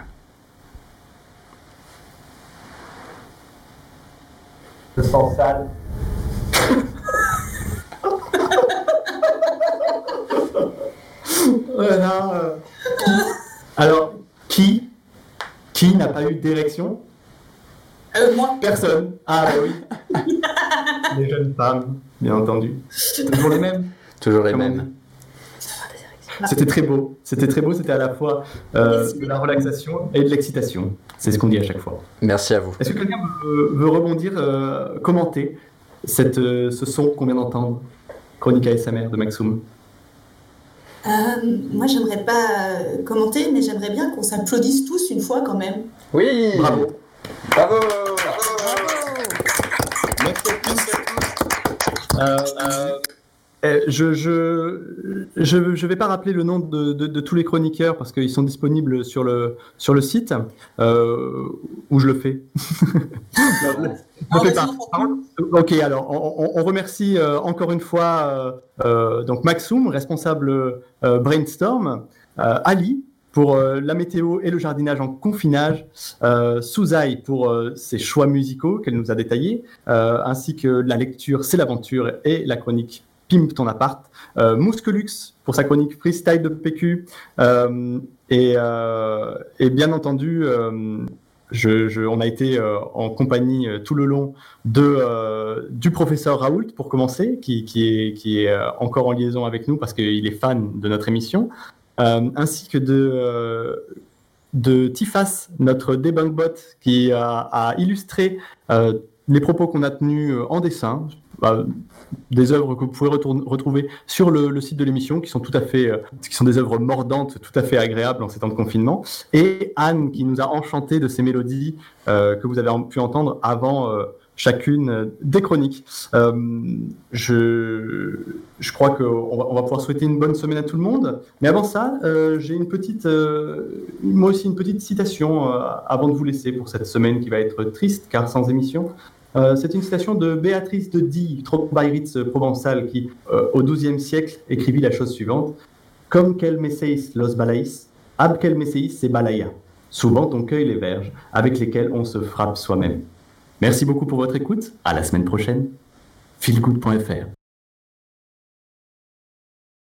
Je sens sale. <laughs> Voilà. Alors, qui Qui n'a pas eu d'érection? Euh, moi. Personne. Ah bah oui. <laughs> les jeunes femmes, bien entendu. <laughs> Toujours les mêmes? Toujours les mêmes. <laughs> C'était très beau. C'était très beau. C'était à la fois euh, de la relaxation et de l'excitation. C'est ce qu'on dit à chaque fois. Merci à vous. Est-ce que quelqu'un veut, veut rebondir, euh, commenter cette, euh, ce son qu'on vient d'entendre? Chronique ASMR de Maxoum. Euh, moi, j'aimerais pas commenter, mais j'aimerais bien qu'on s'applaudisse tous une fois quand même. Oui Bravo. Bravo Euh, euh, je je, je je vais pas rappeler le nom de, de- de tous les chroniqueurs parce qu'ils sont disponibles sur le sur le site euh, où je le fais. <laughs> Je fais pas. Par contre, Ok, alors on, remercie euh, encore une fois euh, euh, donc Maxoum, responsable brainstorm, Ali pour la météo et le jardinage en confinage, euh, Souzaï pour euh, ses choix musicaux qu'elle nous a détaillés, euh, ainsi que la lecture C'est l'aventure et la chronique Pimp ton appart, euh, pour sa chronique freestyle de PQ, euh, et, euh, et bien entendu, euh, on a été en compagnie tout le long de, du professeur Raoult pour commencer, qui, est, qui est encore en liaison avec nous parce qu'il est fan de notre émission, ainsi que de, de Tifas, notre debunk bot, qui a, illustré les propos qu'on a tenus en dessin, euh, des œuvres que vous pouvez retrouver sur le, site de l'émission, qui sont tout à fait, euh, qui sont des œuvres mordantes, tout à fait agréables en ces temps de confinement, et Anne qui nous a enchanté de ces mélodies euh, que vous avez pu entendre avant euh, chacune des chroniques. Je, je crois qu'on va, on va pouvoir souhaiter une bonne semaine à tout le monde. Mais avant ça, j'ai une petite, moi aussi une petite citation avant de vous laisser pour cette semaine qui va être triste car sans émission. Euh, c'est une citation de Béatrice de Die, Trobairitz provençale, qui, euh, au XIIe siècle, écrivit la chose suivante Comme quel messeis los balais, ab quel messeis se balaya. Souvent on cueille les verges avec lesquelles on se frappe soi-même. Merci beaucoup pour votre écoute. À la semaine prochaine. feelgood.fr